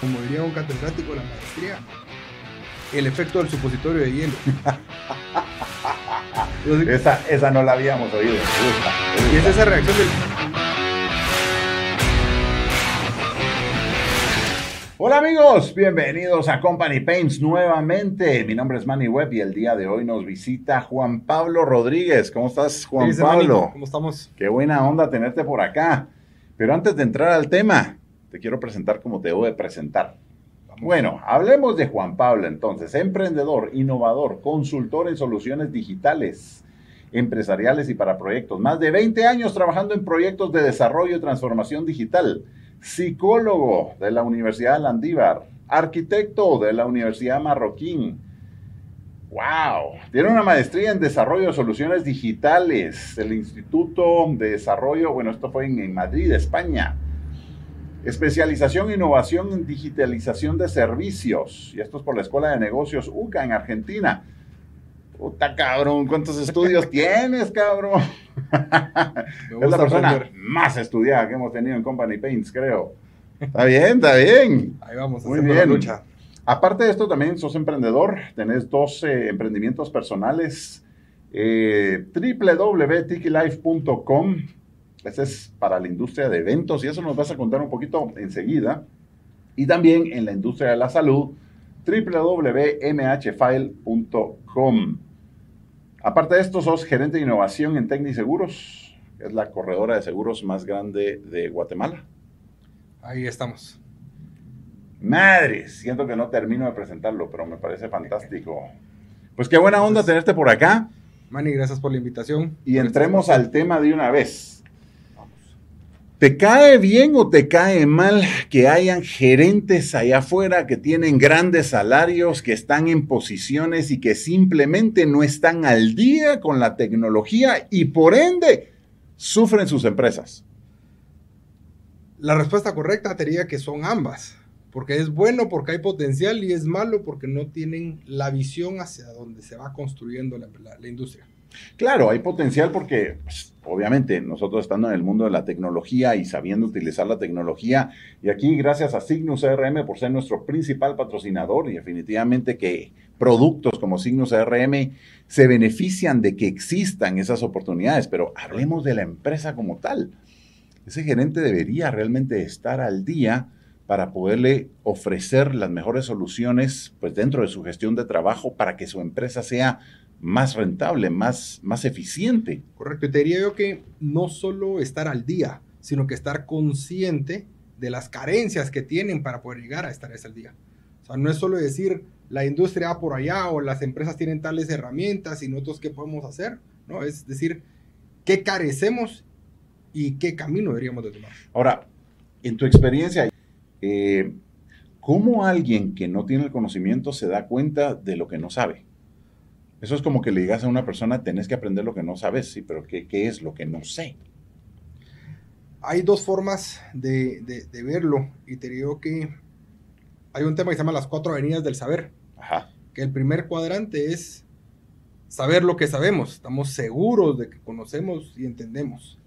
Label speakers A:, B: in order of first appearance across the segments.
A: como diría un catedrático de la maestría, el efecto del supositorio de hielo.
B: esa, esa no la habíamos oído. Me gusta, me
A: Y es esa reacción del...
B: Hola amigos, bienvenidos a Company Paints nuevamente. Mi nombre es Manny Webb y el día de hoy nos visita Juan Pablo Rodríguez. ¿Cómo estás, Juan
A: Dice, "Manny,
B: Pablo?
A: ¿Cómo estamos?
B: Qué buena onda tenerte por acá. Pero antes de entrar al tema, te quiero presentar como te debo de presentar. Bueno, hablemos de Juan Pablo entonces, emprendedor, innovador, consultor en soluciones digitales, empresariales y para proyectos. Más de 20 años trabajando en proyectos de desarrollo y transformación digital. Psicólogo de la Universidad Landívar, arquitecto de la Universidad Marroquín. ¡Wow! Tiene una maestría en desarrollo de soluciones digitales del Instituto de Desarrollo, bueno, esto fue en Madrid, España. Especialización e innovación en digitalización de servicios. Y esto es por la Escuela de Negocios UCA en Argentina. Puta cabrón, ¿cuántos estudios tienes, cabrón? Es la persona
A: aprender.
B: más estudiada que hemos tenido en Company Paints, creo. Está bien, está bien.
A: Ahí vamos,
B: Muy bien.
A: la lucha.
B: Aparte de esto, también sos emprendedor, tenés dos eh, emprendimientos personales, eh, www.tikilife.com, ese es para la industria de eventos y eso nos vas a contar un poquito enseguida, y también en la industria de la salud, www.mhfile.com. Aparte de esto, sos gerente de innovación en Tecni Seguros, que es la corredora de seguros más grande de Guatemala.
A: Ahí estamos.
B: Madre, siento que no termino de presentarlo, pero me parece fantástico. Pues qué buena onda tenerte por acá
A: Manny, gracias por la invitación.
B: y entremos al tema de una vez. ¿Te cae bien o te cae mal que hayan gerentes allá afuera que tienen grandes salarios, que están en posiciones y que simplemente no están al día con la tecnología y por ende sufren sus empresas?
A: La respuesta correcta te diría que son ambas. Porque es bueno porque hay potencial y es malo porque no tienen la visión hacia donde se va construyendo la- la industria.
B: Claro, hay potencial porque, pues, obviamente, nosotros estando en el mundo de la tecnología y sabiendo utilizar la tecnología, y aquí gracias a Signus CRM por ser nuestro principal patrocinador, y definitivamente que productos como Signus CRM se benefician de que existan esas oportunidades, pero hablemos de la empresa como tal. Ese gerente debería realmente estar al día para poderle ofrecer las mejores soluciones pues dentro de su gestión de trabajo para que su empresa sea más rentable, más, más eficiente.
A: Correcto. Y te diría yo que no solo estar al día, sino que estar consciente de las carencias que tienen para poder llegar a estar al día. O sea, no es solo decir la industria va por allá o las empresas tienen tales herramientas y nosotros qué podemos hacer. No, es decir, qué carecemos y qué camino deberíamos de tomar.
B: Ahora, en tu experiencia, eh, ¿cómo alguien que no tiene el conocimiento se da cuenta de lo que no sabe? Eso es como que le digas a una persona, tenés que aprender lo que no sabes, sí, pero ¿qué, qué es lo que no sé?
A: Hay dos formas de, de- de verlo y te digo que hay un tema que se llama las cuatro avenidas del saber.
B: Ajá.
A: que el primer cuadrante es saber lo que sabemos, estamos seguros de que conocemos y entendemos.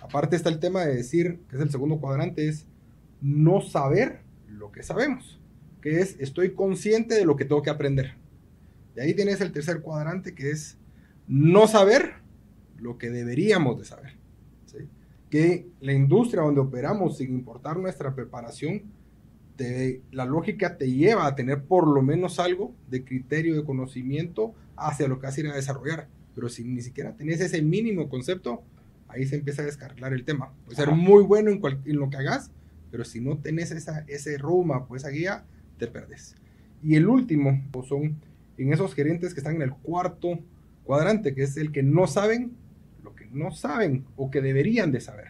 A: Aparte está el tema de decir, que es el segundo cuadrante, es no saber lo que sabemos, que es estoy consciente de lo que tengo que aprender. Y ahí tienes el tercer cuadrante, que es no saber lo que deberíamos de saber. ¿sí? Que la industria donde operamos, sin importar nuestra preparación, te- la lógica te lleva a tener por lo menos algo de criterio de conocimiento hacia lo que vas a ir a desarrollar. Pero si ni siquiera tenés ese mínimo concepto, ahí se empieza a descarrilar el tema. Puede ser muy bueno en, cual- en lo que hagas, pero si no tenés esa, ese roadmap o esa guía, te perdes. Y el último pues, son en esos gerentes que están en el cuarto cuadrante, que es el que no saben lo que no saben o que deberían de saber.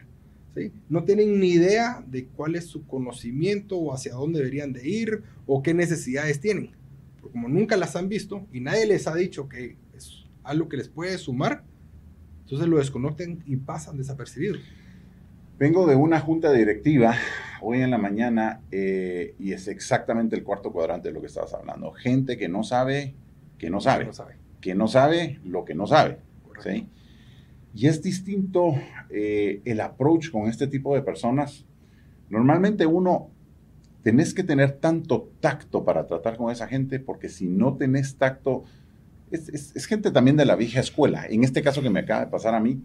A: ¿sí? No tienen ni idea de cuál es su conocimiento o hacia dónde deberían de ir o qué necesidades tienen. Pero como nunca las han visto y nadie les ha dicho que es algo que les puede sumar, entonces lo desconocen y pasan desapercibidos.
B: Vengo de una junta directiva hoy en la mañana eh, y es exactamente el cuarto cuadrante de lo que estabas hablando. Gente que no sabe, que no sabe,
A: No sabe.
B: que no sabe lo que no sabe. ¿sí? Y es distinto eh, el approach con este tipo de personas. Normalmente uno tenés que tener tanto tacto para tratar con esa gente, porque si no tenés tacto, es, gente también de la vieja escuela. En este caso que me acaba de pasar a mí,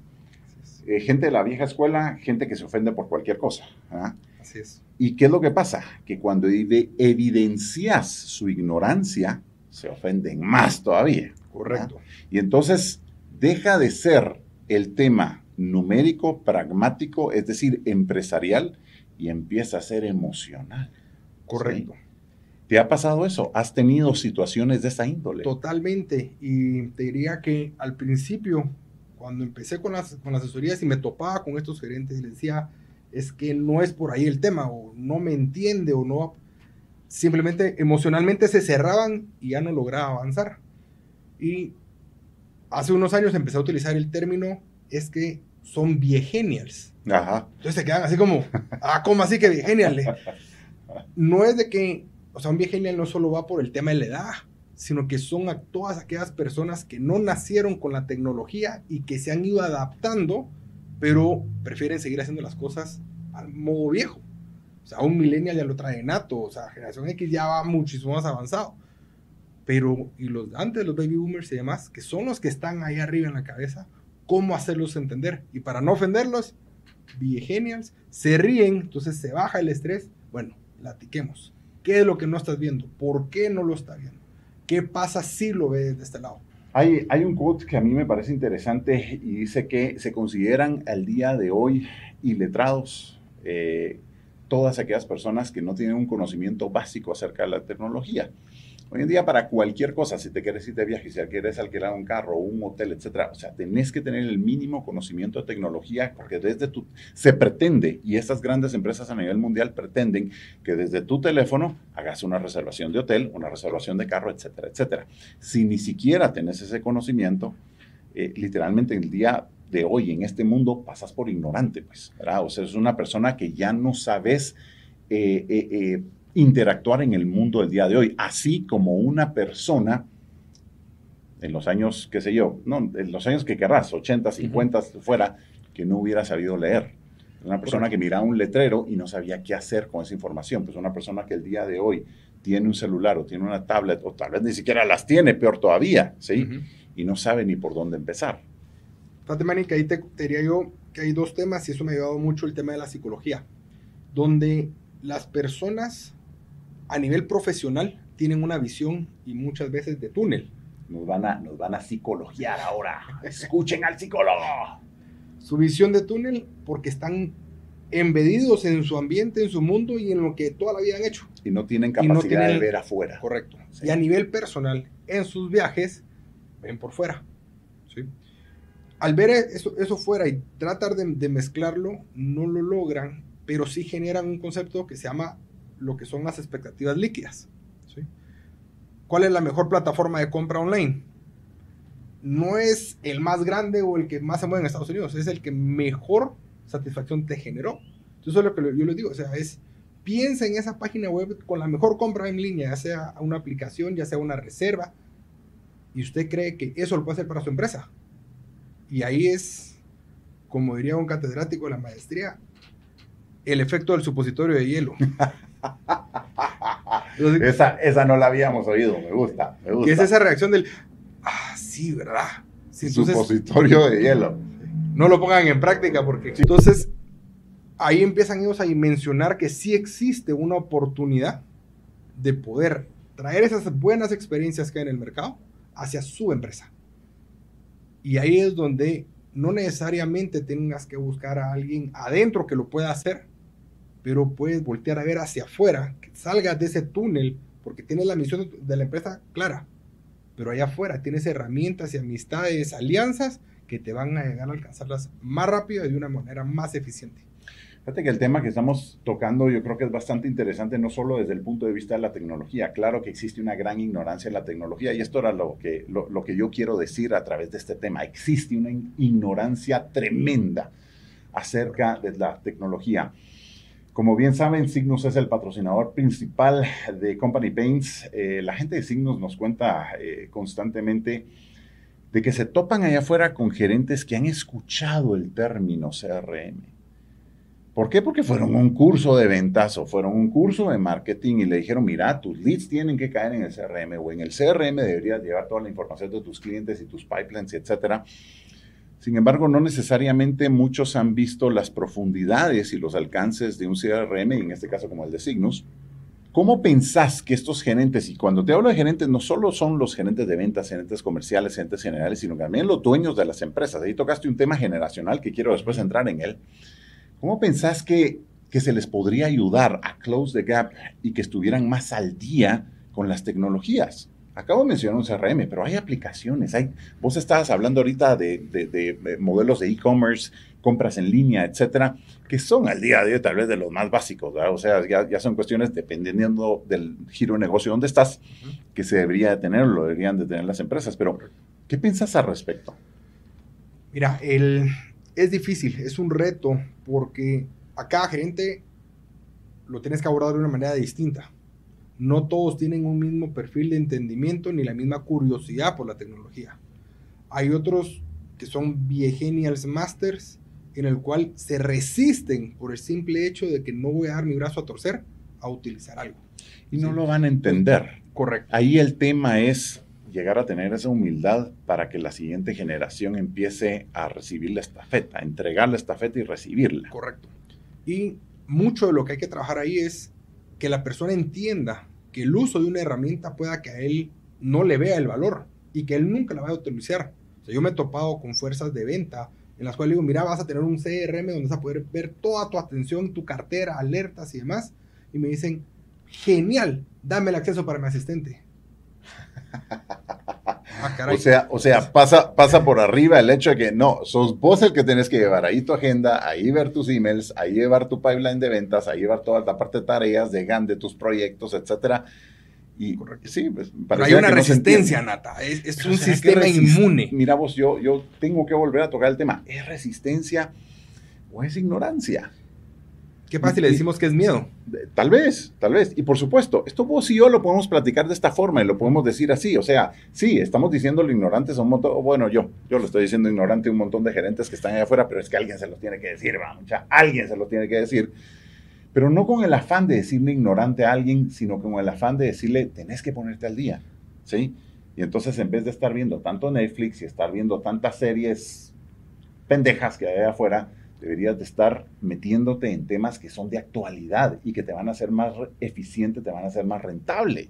B: eh, gente de la vieja escuela, gente que se ofende por cualquier cosa. ¿ah?
A: Así es.
B: ¿Y qué es lo que pasa? Que cuando evidencias su ignorancia, se ofenden más todavía.
A: Correcto.
B: Y entonces deja de ser el tema numérico, pragmático, es decir, empresarial, y empieza a ser emocional.
A: Correcto.
B: ¿Te ha pasado eso? ¿Has tenido situaciones de esa índole?
A: Totalmente. Y te diría que al principio, cuando empecé con las, con las asesorías y me topaba con estos gerentes y les decía, es que no es por ahí el tema, o no me entiende, o no, simplemente emocionalmente se cerraban y ya no lograba avanzar. Y hace unos años empecé a utilizar el término, es que son viegenials.
B: Ajá.
A: Entonces se quedan así como, ah, ¿cómo así que viegenial? No es de que, o sea, un viegenial no solo va por el tema de la edad, sino que son todas aquellas personas que no nacieron con la tecnología y que se han ido adaptando, pero prefieren seguir haciendo las cosas al modo viejo. O sea, un millennial ya lo trae nato, o sea, generación X ya va muchísimo más avanzado. Pero, y los antes, los baby boomers y demás, que son los que están ahí arriba en la cabeza, ¿cómo hacerlos entender? Y para no ofenderlos, genials, se ríen, entonces se baja el estrés. Bueno, platiquemos. ¿Qué es lo que no estás viendo? ¿Por qué no lo está viendo? ¿Qué pasa si lo ves de este lado?
B: Hay, un quote que a mí me parece interesante y dice que se consideran al día de hoy iletrados eh, todas aquellas personas que no tienen un conocimiento básico acerca de la tecnología. Hoy en día, para cualquier cosa, si te quieres ir de viaje, si quieres alquilar un carro, un hotel, etcétera, o sea, tenés que tener el mínimo conocimiento de tecnología porque desde tu, se pretende, y estas grandes empresas a nivel mundial pretenden que desde tu teléfono hagas una reservación de hotel, una reservación de carro, etcétera, etcétera. Si ni siquiera tenés ese conocimiento, eh, literalmente el día de hoy en este mundo pasas por ignorante, pues, ¿verdad? O sea, es una persona que ya no sabes. Eh, eh, interactuar en el mundo del día de hoy, así como una persona en los años, qué sé yo, no, en los años que querrás, 80, 50, fuera, que no hubiera sabido leer. Una persona que miraba un letrero y no sabía qué hacer con esa información. Pues una persona que el día de hoy tiene un celular o tiene una tablet o tal vez ni siquiera las tiene, peor todavía, ¿sí? Y no sabe ni por dónde empezar.
A: Fíjate, que ahí te, te diría yo que hay dos temas y eso me ha ayudado mucho el tema de la psicología, donde las personas a nivel profesional tienen una visión y muchas veces de túnel.
B: Nos van a, nos van a psicologiar ahora. Escuchen al psicólogo.
A: Su visión de túnel porque están embedidos en su ambiente, en su mundo y en lo que toda la vida han hecho.
B: Y no tienen capacidad de ver afuera.
A: Correcto. Y a nivel personal, en sus viajes, ven por fuera. ¿sí? Al ver eso, eso fuera y tratar de, de mezclarlo, no lo logran, pero sí generan un concepto que se llama lo que son las expectativas líquidas. ¿Cuál es la mejor plataforma de compra online? No es el más grande o el que más se mueve en Estados Unidos, es el que mejor satisfacción te generó. Entonces, eso es lo que yo les digo, o sea, es piensa en esa página web con la mejor compra en línea, ya sea una aplicación, ya sea una reserva, y usted cree que eso lo puede hacer para su empresa. Y ahí es, como diría un catedrático de la maestría, el efecto del supositorio de hielo.
B: esa, esa no la habíamos oído, me gusta, me gusta.
A: es esa reacción del, ah, sí, ¿verdad?
B: Supositorio de hielo.
A: No lo pongan en práctica porque entonces ahí empiezan ellos a mencionar que sí existe una oportunidad de poder traer esas buenas experiencias que hay en el mercado hacia su empresa. Y ahí es donde no necesariamente tengas que buscar a alguien adentro que lo pueda hacer, pero puedes voltear a ver hacia afuera, que salgas de ese túnel, porque tienes la misión de la empresa clara, pero allá afuera tienes herramientas y amistades, alianzas que te van a llegar a alcanzarlas más rápido y de una manera más eficiente.
B: Fíjate que el tema que estamos tocando yo creo que es bastante interesante, no solo desde el punto de vista de la tecnología. Claro que existe una gran ignorancia en la tecnología y esto era lo que, lo, lo que yo quiero decir a través de este tema. Existe una ignorancia tremenda acerca de la tecnología. Como bien saben, Signos es el patrocinador principal de Company Paints. Eh, la gente de Signos nos cuenta eh, constantemente de que se topan allá afuera con gerentes que han escuchado el término CRM, ¿Por qué? Porque fueron un curso de ventas o fueron un curso de marketing y le dijeron, mira, tus leads tienen que caer en el CRM o en el CRM deberías llevar toda la información de tus clientes y tus pipelines, etcétera. Sin embargo, no necesariamente muchos han visto las profundidades y los alcances de un CRM, en este caso como el de Signus. ¿Cómo pensás que estos gerentes, y cuando te hablo de gerentes, no solo son los gerentes de ventas, gerentes comerciales, gerentes generales, sino también los dueños de las empresas? Ahí tocaste un tema generacional que quiero después entrar en él. ¿Cómo pensás que, que se les podría ayudar a close the gap y que estuvieran más al día con las tecnologías? Acabo de mencionar un CRM, pero hay aplicaciones. Hay, vos estabas hablando ahorita de, de, modelos de e-commerce, compras en línea, etcétera, que son al día de hoy tal vez de los más básicos, ¿verdad? O sea, ya, ya, son cuestiones dependiendo del giro de negocio donde estás, que se debería de tener o lo deberían de tener las empresas. Pero, ¿qué piensas al respecto?
A: Mira, el, es difícil, es un reto, porque a cada gerente lo tienes que abordar de una manera distinta. No todos tienen un mismo perfil de entendimiento ni la misma curiosidad por la tecnología. Hay otros que son viegenials masters en el cual se resisten por el simple hecho de que no voy a dar mi brazo a torcer a utilizar algo.
B: Y no lo van a entender.
A: Correcto.
B: Ahí el tema es llegar a tener esa humildad para que la siguiente generación empiece a recibir la estafeta, a entregar la estafeta y recibirla.
A: Correcto. Y mucho de lo que hay que trabajar ahí es que la persona entienda que el uso de una herramienta pueda que a él no le vea el valor y que él nunca la vaya a utilizar. O sea, yo me he topado con fuerzas de venta en las cuales digo, mira, vas a tener un CRM donde vas a poder ver toda tu atención, tu cartera, alertas y demás. Y me dicen, genial, dame el acceso para mi asistente.
B: Ah, o sea, o sea pasa, pasa por arriba el hecho de que no, sos vos el que tenés que llevar ahí tu agenda, ahí ver tus emails, ahí llevar tu pipeline de ventas, ahí llevar toda la parte de tareas, de GAN, de tus proyectos, etcétera. Y sí, pues,
A: hay una resistencia, Nata. Es, un sistema inmune.
B: Mira vos, yo, yo tengo que volver a tocar el tema. ¿Es resistencia o es ignorancia?
A: ¿Qué pasa si le decimos que es miedo?
B: Tal vez, tal vez. Y por supuesto, esto vos y yo lo podemos platicar de esta forma y lo podemos decir así. O sea, sí, estamos diciendo lo ignorantes a un montón, bueno, yo, yo lo estoy diciendo ignorante a un montón de gerentes que están allá afuera, pero es que alguien se los tiene que decir, va, mucha, alguien se los tiene que decir. Pero no con el afán de decirle ignorante a alguien, sino con el afán de decirle, tenés que ponerte al día, ¿sí? Y entonces en vez de estar viendo tanto Netflix y estar viendo tantas series pendejas que hay allá afuera, Deberías de estar metiéndote en temas que son de actualidad y que te van a hacer más eficiente, te van a hacer más rentable.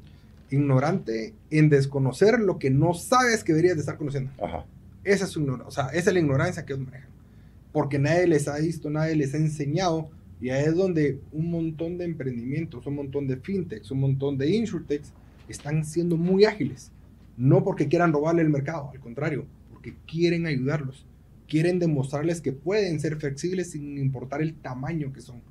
A: Ignorante en desconocer lo que no sabes que deberías de estar conociendo.
B: Ajá.
A: Esa es, o sea, esa es la ignorancia que ellos manejan. Porque nadie les ha visto, nadie les ha enseñado. Y ahí es donde un montón de emprendimientos, un montón de fintechs, un montón de insurtechs están siendo muy ágiles. No porque quieran robarle el mercado, al contrario, porque quieren ayudarlos quieren demostrarles que pueden ser flexibles sin importar el tamaño que son.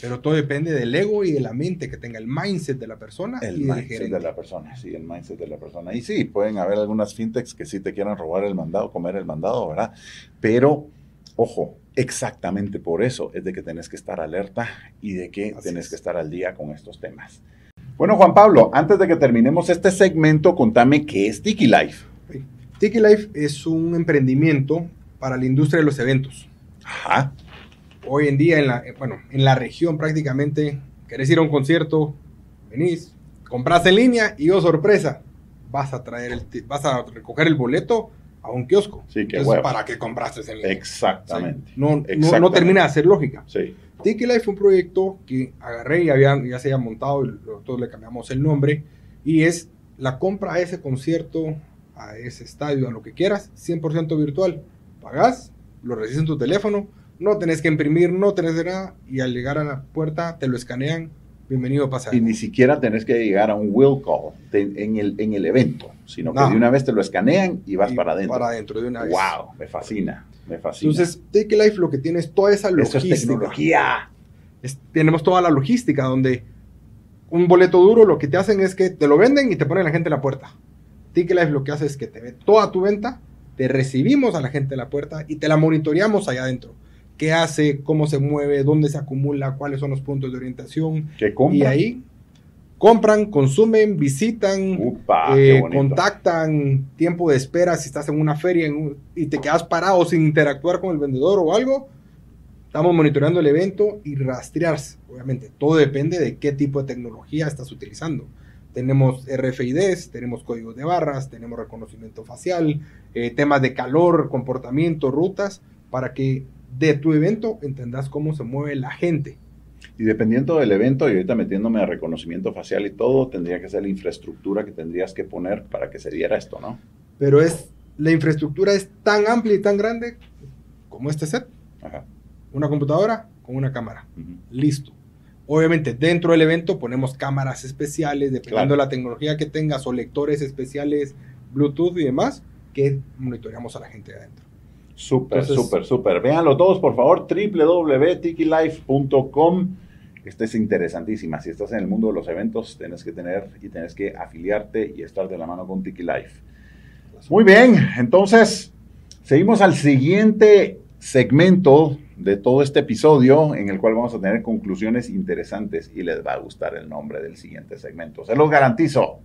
A: Pero todo depende del ego y de la mente que tenga, el mindset de la persona.
B: El mindset de la persona, sí, el mindset de la persona. Y sí, pueden haber algunas fintechs que sí te quieran robar el mandado, comer el mandado, ¿verdad? Pero, ojo, exactamente por eso es de que tenés que estar alerta y de que tenés que estar al día con estos temas. Bueno, Juan Pablo, antes de que terminemos este segmento, contame qué es Tiki Life.
A: Tiki Life es un emprendimiento para la industria de los eventos.
B: Ajá.
A: Hoy en día, en la, bueno, en la región prácticamente, querés ir a un concierto, venís, compras en línea y, oh sorpresa, vas a traer el, vas a recoger el boleto a un kiosco.
B: Sí, que
A: ¿Para qué compraste en línea?
B: Exactamente.
A: No, No, termina de ser lógica.
B: Sí.
A: Tiki Life fue un proyecto que agarré y había, ya se había montado, y nosotros le cambiamos el nombre, y es la compra a ese concierto, a ese estadio, a lo que quieras, 100% virtual pagás, lo recibes en tu teléfono, no tenés que imprimir, no tenés nada, y al llegar a la puerta te lo escanean, bienvenido a pasar.
B: Y ni siquiera tenés que llegar a un will call en, el, en el evento, sino que de una vez te lo escanean y vas para adentro.
A: Para adentro de una vez.
B: ¡Wow! Me fascina, me fascina.
A: Entonces, Take Life lo que tiene es toda esa logística. Eso es
B: tecnología.
A: tenemos toda la logística donde un boleto duro lo que te hacen es que te lo venden y te ponen la gente en la puerta. Ticket Life lo que hace es que te ve toda tu venta te recibimos a la gente en la puerta y te la monitoreamos allá adentro. ¿Qué hace? ¿Cómo se mueve? ¿Dónde se acumula? ¿Cuáles son los puntos de orientación?
B: ¿Qué compran?
A: Y ahí compran, consumen, visitan, eh, contactan, tiempo de espera si estás en una feria y te quedas parado sin interactuar con el vendedor o algo. Estamos monitoreando el evento y rastrear, obviamente, todo depende de qué tipo de tecnología estás utilizando. Tenemos RFIDs, tenemos códigos de barras, tenemos reconocimiento facial, eh, temas de calor, comportamiento, rutas, para que de tu evento entendas cómo se mueve la gente.
B: Y dependiendo del evento, y ahorita metiéndome a reconocimiento facial y todo, tendría que ser la infraestructura que tendrías que poner para que se diera esto, ¿no?
A: Pero es, la infraestructura es tan amplia y tan grande como este set. Ajá. Una computadora con una cámara. Listo. Obviamente, dentro del evento ponemos cámaras especiales, dependiendo de la tecnología que tengas, o lectores especiales, Bluetooth y demás, que monitoreamos a la gente de adentro.
B: Súper, súper, súper. Véanlo todos, por favor, www.tikilife.com. Esta es interesantísima. Si estás en el mundo de los eventos, tienes que tener y tienes que afiliarte y estar de la mano con Tiki Life. Muy bien, entonces seguimos al siguiente segmento de todo este episodio en el cual vamos a tener conclusiones interesantes y les va a gustar el nombre del siguiente segmento. Se los garantizo.